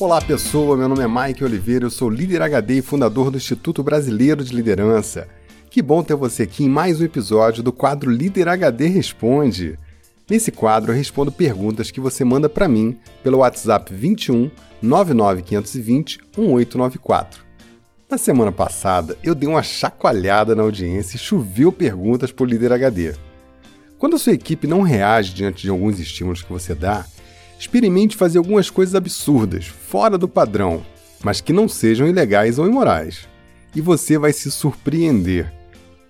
Olá pessoa, meu nome é Mike Oliveira, eu sou líder HD e fundador do Instituto Brasileiro de Liderança. Que bom ter você aqui em mais um episódio do quadro Líder HD Responde. Nesse quadro eu respondo perguntas que você manda para mim pelo WhatsApp 21 99520 1894. Na semana passada eu dei uma chacoalhada na audiência e choveu perguntas por Líder HD. Quando a sua equipe não reage diante de alguns estímulos que você dá, experimente fazer algumas coisas absurdas, fora do padrão, mas que não sejam ilegais ou imorais. E você vai se surpreender.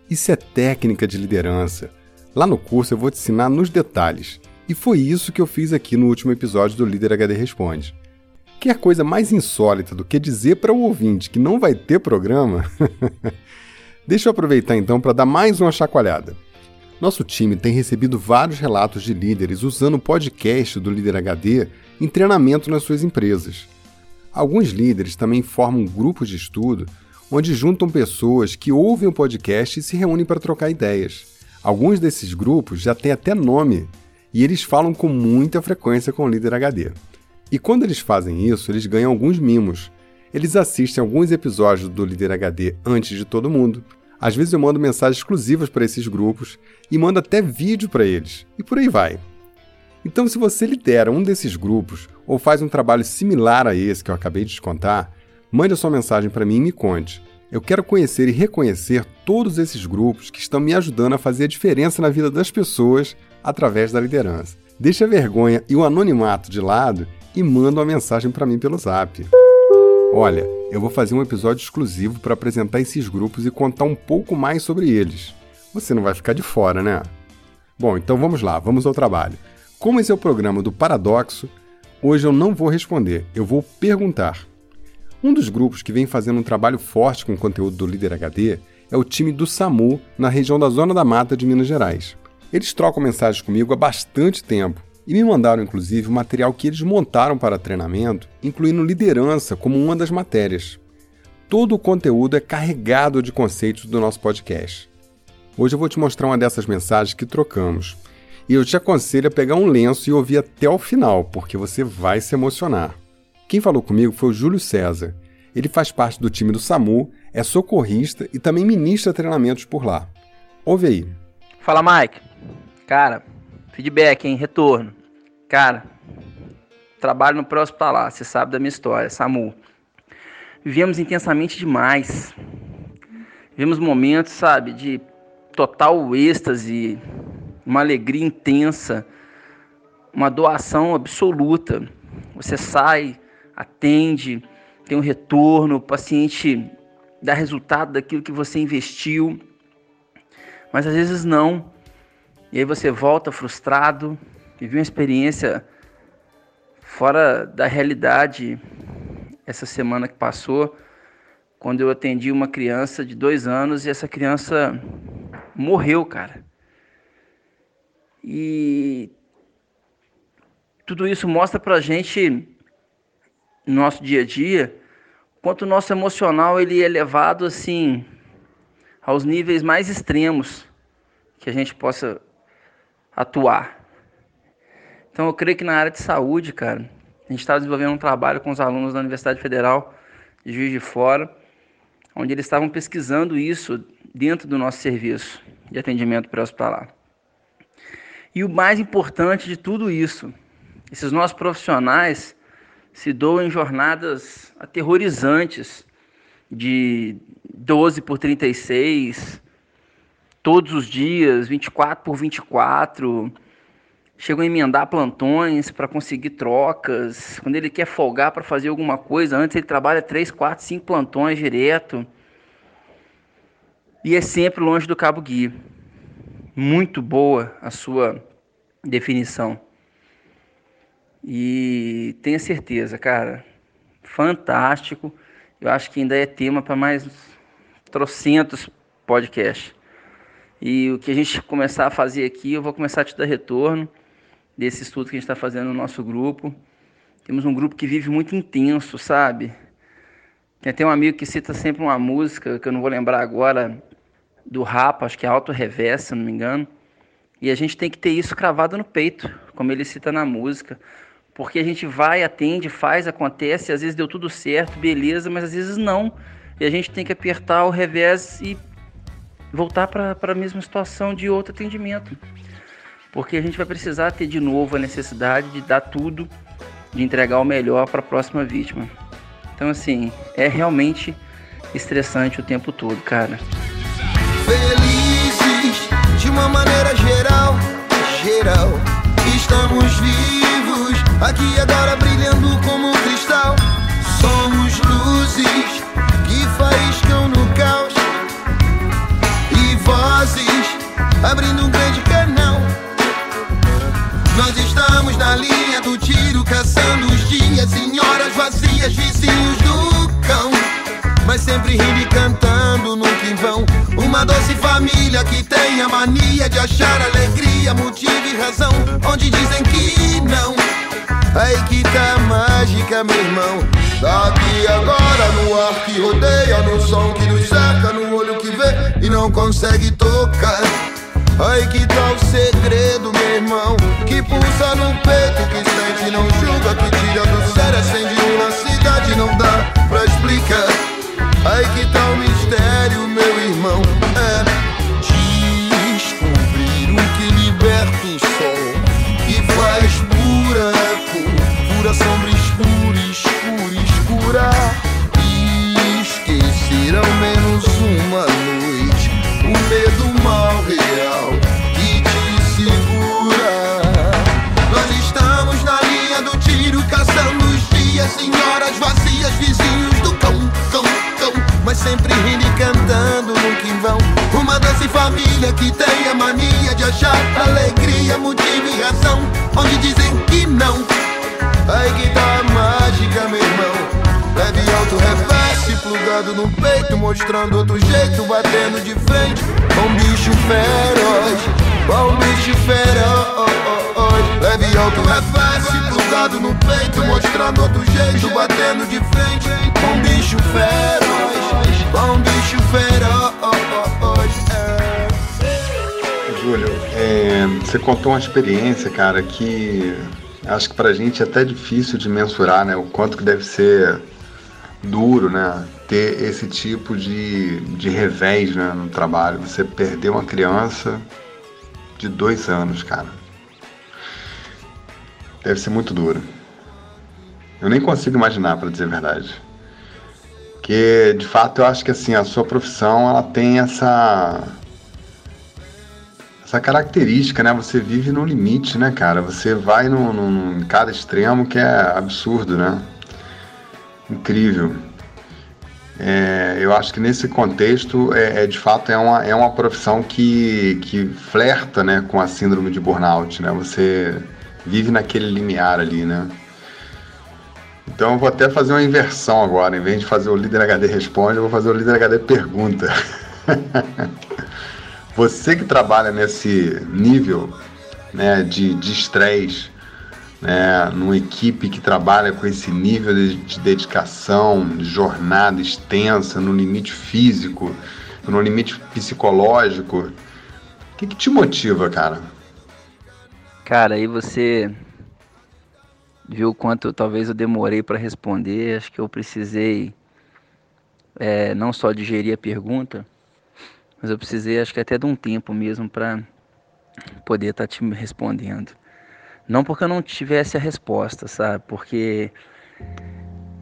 Isso é técnica de liderança. Lá no curso eu vou te ensinar nos detalhes. E foi isso que eu fiz aqui no último episódio do Líder HD Responde. Quer coisa mais insólita do que dizer para o ouvinte que não vai ter programa? Deixa eu aproveitar então para dar mais uma chacoalhada. Nosso time tem recebido vários relatos de líderes usando o podcast do Líder HD em treinamento nas suas empresas. Alguns líderes também formam grupos de estudo onde juntam pessoas que ouvem o podcast e se reúnem para trocar ideias. Alguns desses grupos já têm até nome e eles falam com muita frequência com o Líder HD. E quando eles fazem isso, eles ganham alguns mimos. Eles assistem alguns episódios do Líder HD antes de todo mundo, às vezes eu mando mensagens exclusivas para esses grupos e mando até vídeo para eles, e por aí vai. Então, se você lidera um desses grupos ou faz um trabalho similar a esse que eu acabei de te contar, mande a sua mensagem para mim e me conte. Eu quero conhecer e reconhecer todos esses grupos que estão me ajudando a fazer a diferença na vida das pessoas através da liderança. Deixa a vergonha e o anonimato de lado e manda uma mensagem para mim pelo Zap. Olha, eu vou fazer um episódio exclusivo para apresentar esses grupos e contar um pouco mais sobre eles. Você não vai ficar de fora, né? Bom, então vamos lá, vamos ao trabalho. Como esse é o programa do Paradoxo, hoje eu não vou responder, eu vou perguntar. Um dos grupos que vem fazendo um trabalho forte com o conteúdo do Líder HD é o time do SAMU na região da Zona da Mata de Minas Gerais. Eles trocam mensagens comigo há bastante tempo e me mandaram inclusive o material que eles montaram para treinamento, incluindo liderança como uma das matérias. Todo o conteúdo é carregado de conceitos do nosso podcast. Hoje eu vou te mostrar uma dessas mensagens que trocamos. E eu te aconselho a pegar um lenço e ouvir até o final, porque você vai se emocionar. Quem falou comigo foi o Júlio César. Ele faz parte do time do SAMU, é socorrista e também ministra treinamentos por lá. Ouve aí. Fala, Mike. Cara, feedback, hein? Retorno. Cara, trabalho no pré-hospitalar, você sabe da minha história, SAMU. Vivemos intensamente demais. Vivemos momentos, sabe, de total êxtase, uma alegria intensa, uma doação absoluta. Você sai, atende, tem um retorno, o paciente dá resultado daquilo que você investiu, mas às vezes não. E aí você volta frustrado, Vivi uma experiência fora da realidade essa semana que passou, quando eu atendi uma criança de dois anos e essa criança morreu, cara. E tudo isso mostra pra gente, no nosso dia a dia, quanto o nosso emocional ele é elevado assim aos níveis mais extremos que a gente possa atuar. Então eu creio que na área de saúde, cara, a gente está desenvolvendo um trabalho com os alunos da Universidade Federal de Juiz de Fora, onde eles estavam pesquisando isso dentro do nosso serviço de atendimento pré-hospitalar. E o mais importante de tudo isso, esses nossos profissionais se doam em jornadas aterrorizantes de 12 por 36, todos os dias, 24 por 24, chegam a emendar plantões para conseguir trocas. Quando ele quer folgar para fazer alguma coisa, antes ele trabalha 3, 4, 5 plantões direto. E é sempre longe do cabo guia. Muito boa a sua definição. E tenha certeza, cara, fantástico. Eu acho que ainda é tema para mais trocentos podcasts. E o que a gente começar a fazer aqui, eu vou começar a te dar retorno desse estudo que a gente está fazendo no nosso grupo. Temos um grupo que vive muito intenso, sabe? Tem até um amigo que cita sempre uma música, que eu não vou lembrar agora, do Rapa, acho que é Auto Reverso, se não me engano. E a gente tem que ter isso cravado no peito, como ele cita na música, Porque a gente vai, atende, faz, acontece, às vezes deu tudo certo, beleza, mas às vezes não. E a gente tem que apertar o revés e voltar para a mesma situação de outro atendimento. Porque a gente vai precisar ter de novo a necessidade de dar tudo, de entregar o melhor para a próxima vítima. Então, assim, é realmente estressante o tempo todo, cara. Felizes de uma maneira geral, geral, estamos vivos aqui agora brilhando como um cristal. Somos luzes que faiscam no caos e vozes abrindo um grande canal. Nós estamos na linha do tiro, caçando os dias em horas vazias, vizinhos do cão. Mas sempre rindo e cantando, nunca em vão. Uma doce família que tem a mania de achar alegria, motivo e razão, onde dizem que não. Aí que tá mágica, meu irmão. Daqui agora no ar que rodeia, no som que nos cerca, no olho que vê e não consegue tocar. Aí que tá o segredo, meu irmão. Que pulsa no peito, que sente, não julga, que tira do sério, acende uma cidade, não dá pra explicar. Aí que tá o mistério, meu irmão. É descobrir o que liberta o sol e faz buraco, pura sombra escura, escura, escura. Esquecer ao menos uma senhoras vazias, vizinhos do cão, cão, cão. Mas sempre rindo e cantando, nunca em vão. Uma doce família que tem a mania de achar alegria, motivo e razão, onde dizem que não. Aí que tá a mágica, meu irmão. Leve alto, reverse, plugado no peito, mostrando outro jeito, batendo de frente. Com bicho feroz, com bicho feroz. Leve alto, reverse, plugado no peito, mostrando outro jeito, batendo de frente. Com bicho feroz, com bicho feroz. Júlio, é, você contou uma experiência, cara, que acho que pra gente é até difícil de mensurar, né? O quanto que deve ser duro, né? Ter esse tipo de, de revés né, no trabalho. Você perdeu uma criança de dois anos, cara. Deve ser muito duro. Eu nem consigo imaginar, para dizer a verdade. Porque, de fato, eu acho que assim, a sua profissão ela tem essa essa característica, né? Você vive no limite, né, cara? Você vai no, cada extremo que é absurdo, né? Incrível. É, eu acho que nesse contexto, é, é, de fato, é uma, é uma profissão que, que flerta né, com a síndrome de burnout, né? Você vive naquele limiar ali, né? Então eu vou até fazer uma inversão agora. Em vez de fazer o líder HD responde, eu vou fazer o líder HD pergunta. Você que trabalha nesse nível né, de estresse, né, numa equipe que trabalha com esse nível de, de dedicação, de jornada extensa, no limite físico, no limite psicológico, o que, que te motiva, cara? Cara, aí você viu quanto talvez eu demorei para responder. Acho que eu precisei é, não só digerir a pergunta, mas eu precisei, acho que até de um tempo mesmo para poder estar tá te respondendo. Não porque eu não tivesse a resposta, sabe? Porque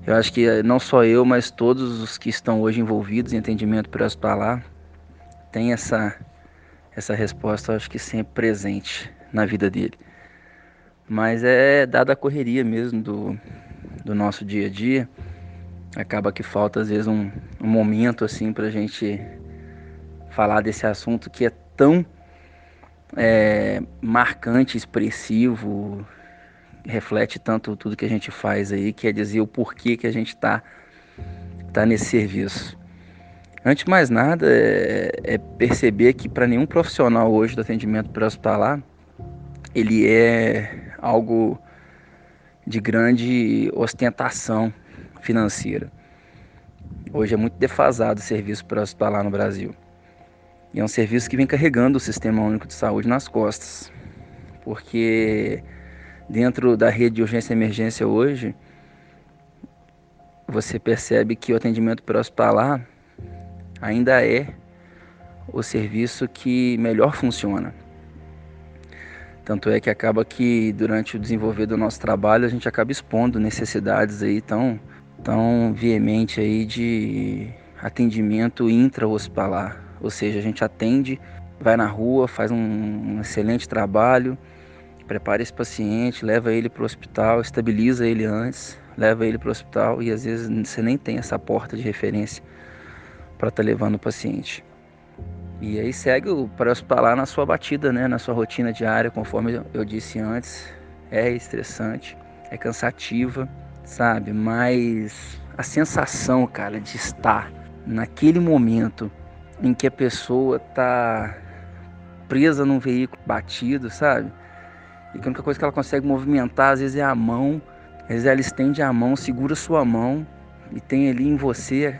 eu acho que não só eu, mas todos os que estão hoje envolvidos em atendimento pré-hospitalar têm essa, essa resposta, acho que sempre presente na vida dele. Mas é dada a correria mesmo do, do nosso dia a dia, acaba que falta às vezes um, um momento assim para a gente falar desse assunto que é tão é, marcante, expressivo, reflete tanto tudo que a gente faz aí, quer dizer o porquê que a gente está tá nesse serviço. Antes de mais nada, é, é perceber que para nenhum profissional hoje do atendimento pré-hospitalar, ele é algo de grande ostentação financeira. Hoje é muito defasado o serviço pré-hospitalar no Brasil. E é um serviço que vem carregando o Sistema Único de Saúde nas costas, porque dentro da rede de urgência e emergência hoje, você percebe que o atendimento pré-hospitalar ainda é o serviço que melhor funciona. Tanto é que acaba que durante o desenvolver do nosso trabalho a gente acaba expondo necessidades aí tão, tão veemente aí de atendimento intra-hospitalar. Ou seja, a gente atende, vai na rua, faz um, excelente trabalho, prepara esse paciente, leva ele para o hospital, estabiliza ele antes, leva ele para o hospital e às vezes você nem tem essa porta de referência para estar tá levando o paciente. E aí segue o pré-hospitalar na sua batida, né, na sua rotina diária, conforme eu disse antes, é estressante, é cansativa, sabe? Mas a sensação, cara, de estar naquele momento em que a pessoa tá presa num veículo batido, sabe? E que a única coisa que ela consegue movimentar às vezes é a mão, às vezes ela estende a mão, segura sua mão e tem ali em você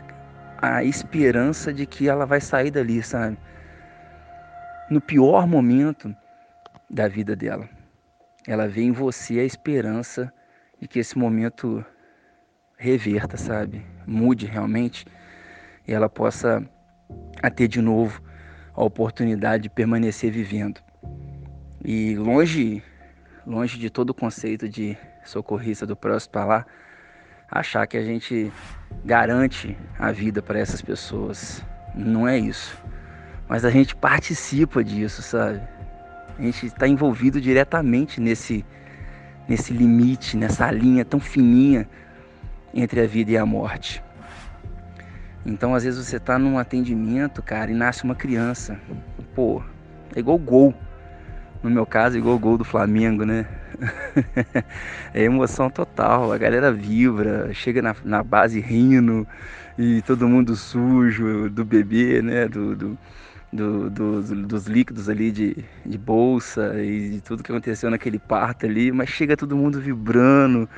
a esperança de que ela vai sair dali, sabe? No pior momento da vida dela. Ela vê em você a esperança de que esse momento reverta, sabe? Mude realmente e ela possa ter de novo a oportunidade de permanecer vivendo. E longe, longe de todo o conceito de socorrista do próximo para lá, achar que a gente garante a vida para essas pessoas. Não é isso. Mas a gente participa disso, sabe? A gente está envolvido diretamente nesse, nesse limite, nessa linha tão fininha entre a vida e a morte. Então, às vezes você está num atendimento, cara, e nasce uma criança. Pô, é igual gol. No meu caso, igual gol do Flamengo, né? é emoção total. A galera vibra, chega na, na base rindo e todo mundo sujo do bebê, né? Do, do, do, dos líquidos ali de, de bolsa e de tudo que aconteceu naquele parto ali, mas chega todo mundo vibrando,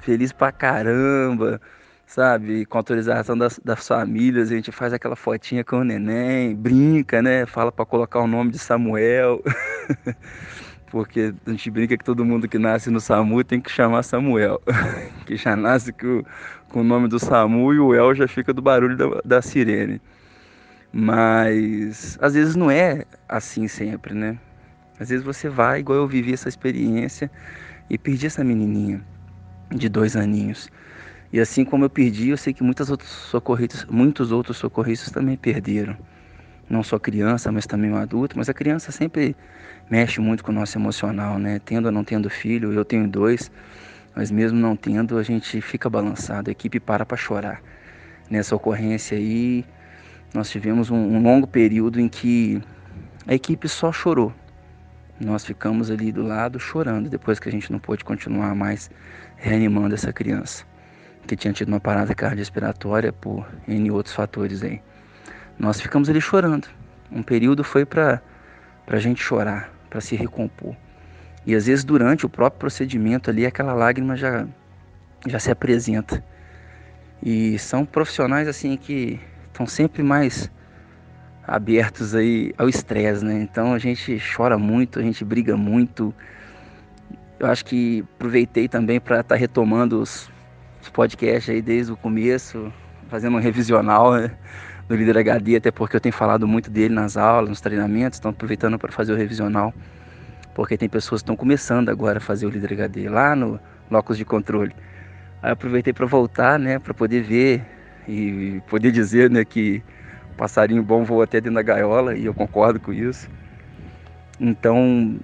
feliz pra caramba sabe? Com autorização das, das famílias, a gente faz aquela fotinha com o neném, brinca, né? Fala para colocar o nome de Samuel. Porque a gente brinca que todo mundo que nasce no SAMU tem que chamar Samuel. que já nasce com, com o nome do SAMU e o El já fica do barulho da, da sirene. Mas às vezes não é assim sempre, né? Às vezes você vai, igual eu vivi essa experiência e perdi essa menininha de dois aninhos. E assim como eu perdi, eu sei que muitas outros socorristas, muitos outros socorristas também perderam. Não só criança, mas também o adulto. Mas a criança sempre mexe muito com o nosso emocional, né? Tendo ou não tendo filho, eu tenho dois, mas mesmo não tendo, a gente fica balançado. A equipe para para chorar. Nessa ocorrência aí, nós tivemos um, um longo período em que a equipe só chorou. Nós ficamos ali do lado chorando depois que a gente não pôde continuar mais reanimando essa criança que tinha tido uma parada cardiorrespiratória por N outros fatores aí. Nós ficamos ali chorando. Um período foi para a gente chorar, para se recompor. E às vezes durante o próprio procedimento ali, aquela lágrima já, já se apresenta. E são profissionais assim que estão sempre mais abertos aí ao estresse, né? Então a gente chora muito, a gente briga muito. Eu acho que aproveitei também para estar tá retomando os os podcasts aí desde o começo, fazendo um revisional né, do Líder HD, até porque eu tenho falado muito dele nas aulas, nos treinamentos, estão aproveitando para fazer o revisional, porque tem pessoas que estão começando agora a fazer o Líder HD lá no Locus de Controle. Aí aproveitei para voltar, né, para poder ver e poder dizer, né, que passarinho bom voa até dentro da gaiola e eu concordo com isso. Então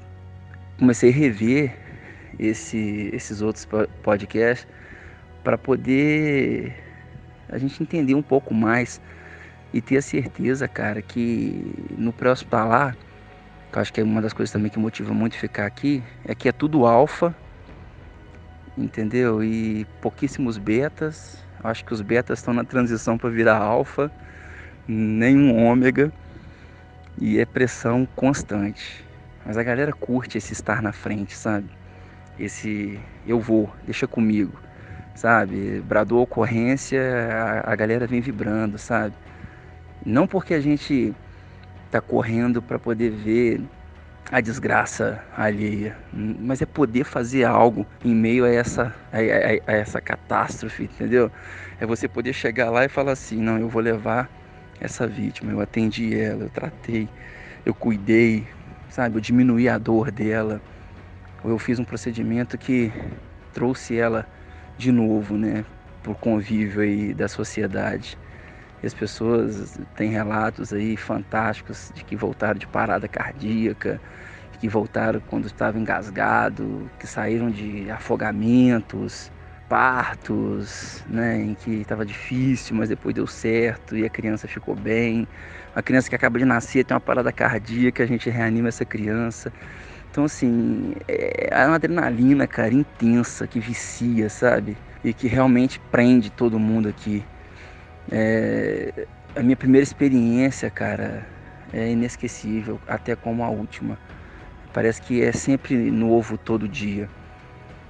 comecei a rever esse, esses outros podcasts para poder a gente entender um pouco mais e ter a certeza, cara, que no pré-hospitalar, que eu acho que é uma das coisas também que motiva muito ficar aqui, é que é tudo alfa, entendeu? E pouquíssimos betas. Acho que os betas estão na transição para virar alfa, nenhum ômega e é pressão constante. Mas a galera curte esse estar na frente, sabe? Esse eu vou, deixa comigo sabe? Bradou ocorrência, a, a galera vem vibrando, sabe? Não porque a gente tá correndo para poder ver a desgraça alheia, mas é poder fazer algo em meio a essa, a, a, a, essa catástrofe, entendeu? É você poder chegar lá e falar assim: não, eu vou levar essa vítima, eu atendi ela, eu tratei, eu cuidei, sabe? Eu diminuí a dor dela, ou eu fiz um procedimento que trouxe ela de novo, né, por convívio aí da sociedade. E as pessoas têm relatos aí fantásticos de que voltaram de parada cardíaca, que voltaram quando estava engasgado, que saíram de afogamentos, partos, né, em que estava difícil, mas depois deu certo e a criança ficou bem. Uma criança que acaba de nascer tem uma parada cardíaca, a gente reanima essa criança. Então, assim, é uma adrenalina, cara, intensa, que vicia, sabe? E que realmente prende todo mundo aqui. É... A minha primeira experiência, cara, é inesquecível, até como a última. Parece que é sempre novo todo dia.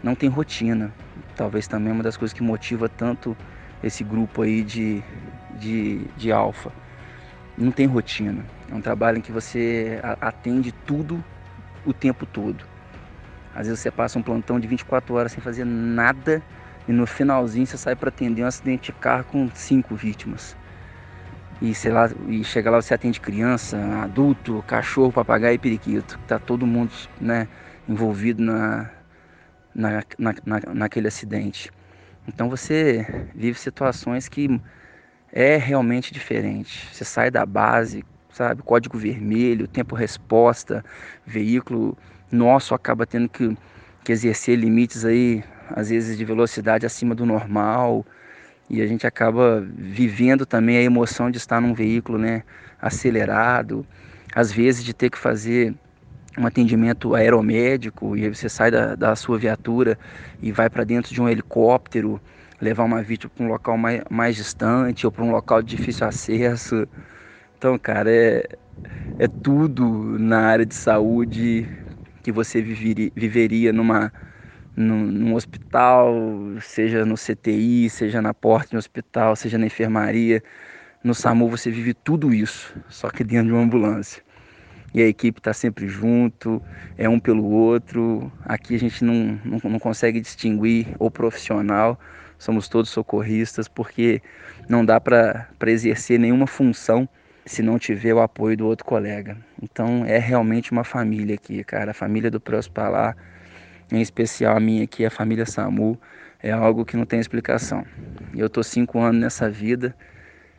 Não tem rotina. Talvez também é uma das coisas que motiva tanto esse grupo aí de, de, de alfa. Não tem rotina. É um trabalho em que você atende tudo o tempo todo. Às vezes você passa um plantão de 24 horas sem fazer nada e no finalzinho você sai para atender um acidente de carro com cinco vítimas. E sei lá, e chega lá você atende criança, adulto, cachorro, papagaio e periquito. Tá todo mundo, né, envolvido na, na, na, na, naquele acidente. Então você vive situações que é realmente diferente. Você sai da base sabe? Código vermelho, tempo resposta, veículo nosso acaba tendo que, que exercer limites aí, às vezes de velocidade acima do normal, e a gente acaba vivendo também a emoção de estar num veículo, né, acelerado, às vezes de ter que fazer um atendimento aeromédico e aí você sai da, da sua viatura e vai para dentro de um helicóptero levar uma vítima para um local mais, mais distante ou para um local de difícil acesso. Então, cara, é, é tudo na área de saúde que você viveria, viveria numa, num, num, hospital, seja no CTI, seja na porta de um hospital, seja na enfermaria. No SAMU você vive tudo isso, só que dentro de uma ambulância. E a equipe está sempre junto, é um pelo outro. Aqui a gente não, não, não consegue distinguir o profissional, somos todos socorristas, porque não dá para exercer nenhuma função se não tiver o apoio do outro colega. Então é realmente uma família aqui, cara. A família do Prospalar, em especial a minha aqui, a família Samu, é algo que não tem explicação. Eu tô cinco anos nessa vida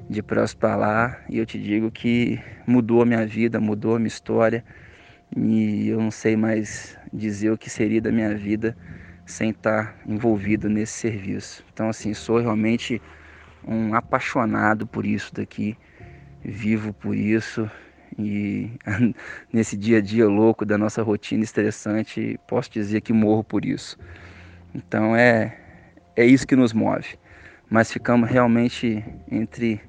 de Prospalar e eu te digo que mudou a minha vida, mudou a minha história e eu não sei mais dizer o que seria da minha vida sem estar envolvido nesse serviço. Então assim, sou realmente um apaixonado por isso daqui vivo por isso e nesse dia a dia louco da nossa rotina estressante, posso dizer que morro por isso. Então é é isso que nos move. Mas ficamos realmente entre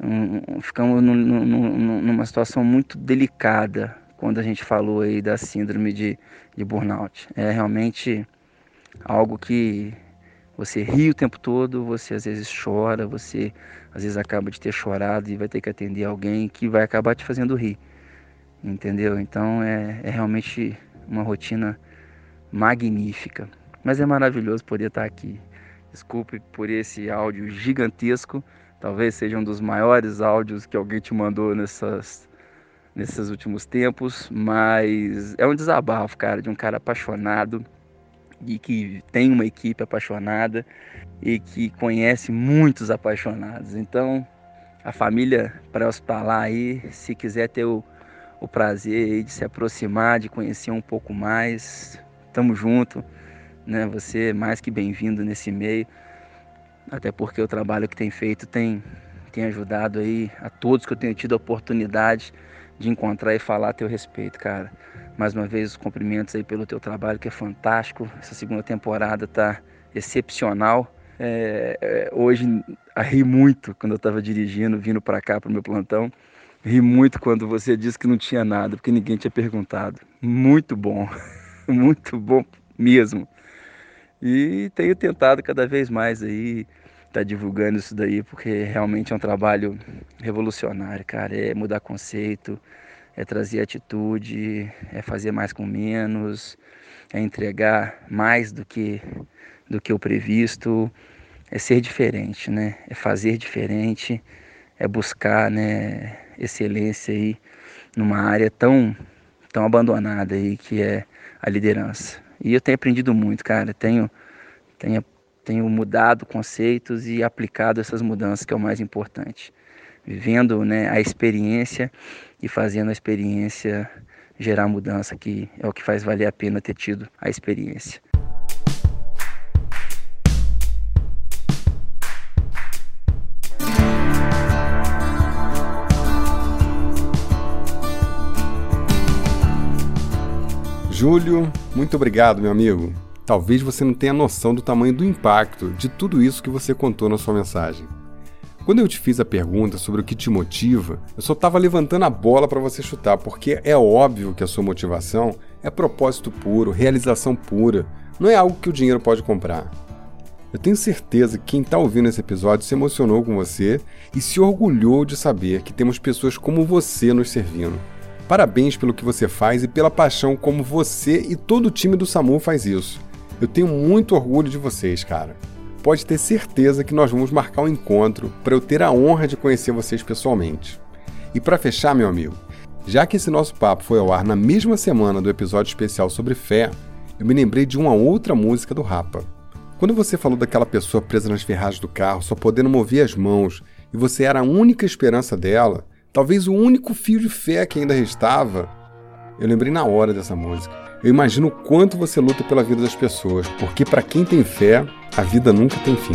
um, ficamos num, num, numa situação muito delicada quando a gente falou aí da síndrome de, de burnout. É realmente algo que você ri o tempo todo, você às vezes chora, você às vezes acaba de ter chorado e vai ter que atender alguém que vai acabar te fazendo rir. Entendeu? Então é, é realmente uma rotina magnífica. Mas é maravilhoso poder estar aqui. Desculpe por esse áudio gigantesco. Talvez seja um dos maiores áudios que alguém te mandou nessas, nesses últimos tempos. Mas é um desabafo, cara, de um cara apaixonado e que tem uma equipe apaixonada e que conhece muitos apaixonados. Então, a família para hospitalar aí, se quiser ter o, o prazer de se aproximar, de conhecer um pouco mais, estamos junto, né? Você é mais que bem-vindo nesse meio, até porque o trabalho que tem feito tem tem ajudado aí a todos que eu tenho tido a oportunidade de encontrar e falar a teu respeito, cara. Mais uma vez, os cumprimentos aí pelo teu trabalho, que é fantástico. Essa segunda temporada tá excepcional. É, é, hoje, ri muito quando eu estava dirigindo, vindo para cá, para o meu plantão. Ri muito quando você disse que não tinha nada, porque ninguém tinha perguntado. Muito bom, muito bom mesmo. E tenho tentado cada vez mais aí estar tá divulgando isso daí, porque realmente é um trabalho revolucionário, cara. É mudar conceito, é trazer atitude, é fazer mais com menos, é entregar mais do que do que o previsto, é ser diferente, né? É fazer diferente, é buscar, né, excelência aí numa área tão tão abandonada aí que é a liderança. E eu tenho aprendido muito, cara. Tenho tenho tenho mudado conceitos e aplicado essas mudanças que é o mais importante. Vivendo, né, a experiência e fazendo a experiência gerar mudança, que é o que faz valer a pena ter tido a experiência. Júlio, muito obrigado, meu amigo. Talvez você não tenha noção do tamanho do impacto de tudo isso que você contou na sua mensagem. Quando eu te fiz a pergunta sobre o que te motiva, eu só estava levantando a bola para você chutar, porque é óbvio que a sua motivação é propósito puro, realização pura, não é algo que o dinheiro pode comprar. Eu tenho certeza que quem está ouvindo esse episódio se emocionou com você e se orgulhou de saber que temos pessoas como você nos servindo. Parabéns pelo que você faz e pela paixão como você e todo o time do SAMU faz isso. Eu tenho muito orgulho de vocês, cara pode ter certeza que nós vamos marcar um encontro para eu ter a honra de conhecer vocês pessoalmente. E para fechar, meu amigo, já que esse nosso papo foi ao ar na mesma semana do episódio especial sobre fé, eu me lembrei de uma outra música do Rapa. Quando você falou daquela pessoa presa nas ferragens do carro, só podendo mover as mãos, e você era a única esperança dela, talvez o único fio de fé que ainda restava, eu lembrei na hora dessa música. Eu imagino o quanto você luta pela vida das pessoas, porque para quem tem fé, a vida nunca tem fim.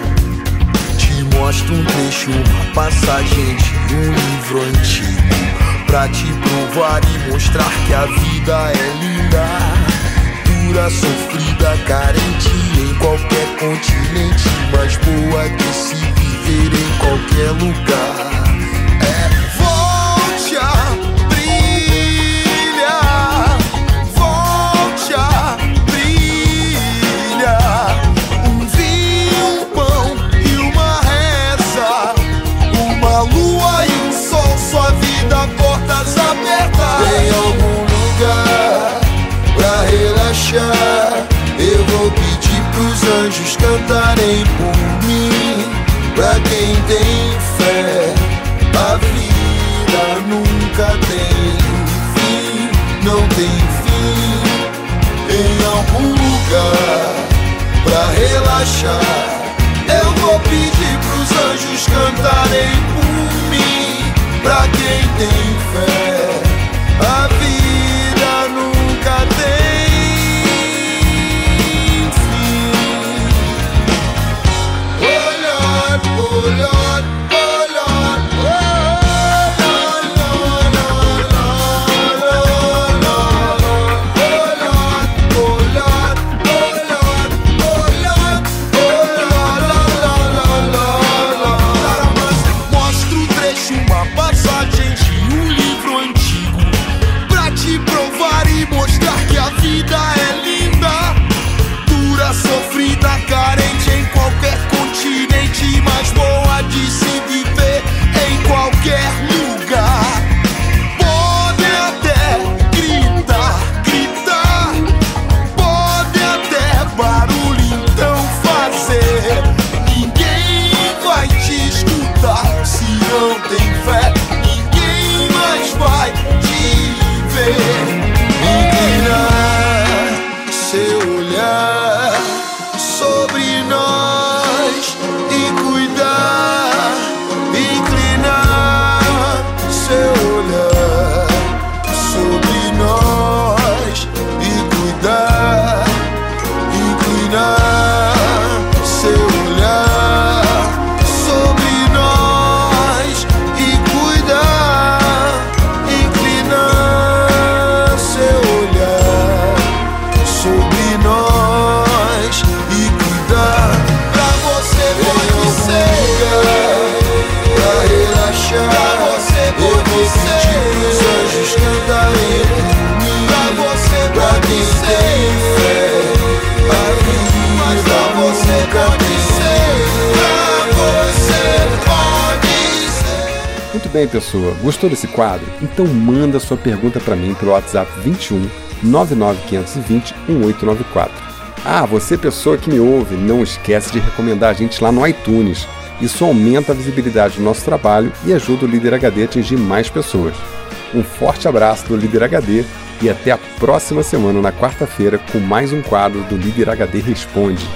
Mostro um trecho, uma passagem de um livro antigo. Pra te provar e mostrar que a vida é linda. Dura, sofrida, carente em qualquer continente. Mais boa que se viver em qualquer lugar. É anjos cantarem por mim. Pra quem tem fé, a vida nunca tem fim, não tem fim. Em algum lugar pra relaxar, eu vou pedir pros anjos cantarem por mim. Pra quem tem fé, bem, pessoa. Gostou desse quadro? Então manda sua pergunta para mim pelo WhatsApp 21 99520 1894. Ah, você pessoa que me ouve, não esquece de recomendar a gente lá no iTunes. Isso aumenta a visibilidade do nosso trabalho e ajuda o Líder HD a atingir mais pessoas. Um forte abraço do Líder HD e até a próxima semana, na quarta-feira, com mais um quadro do Líder HD Responde.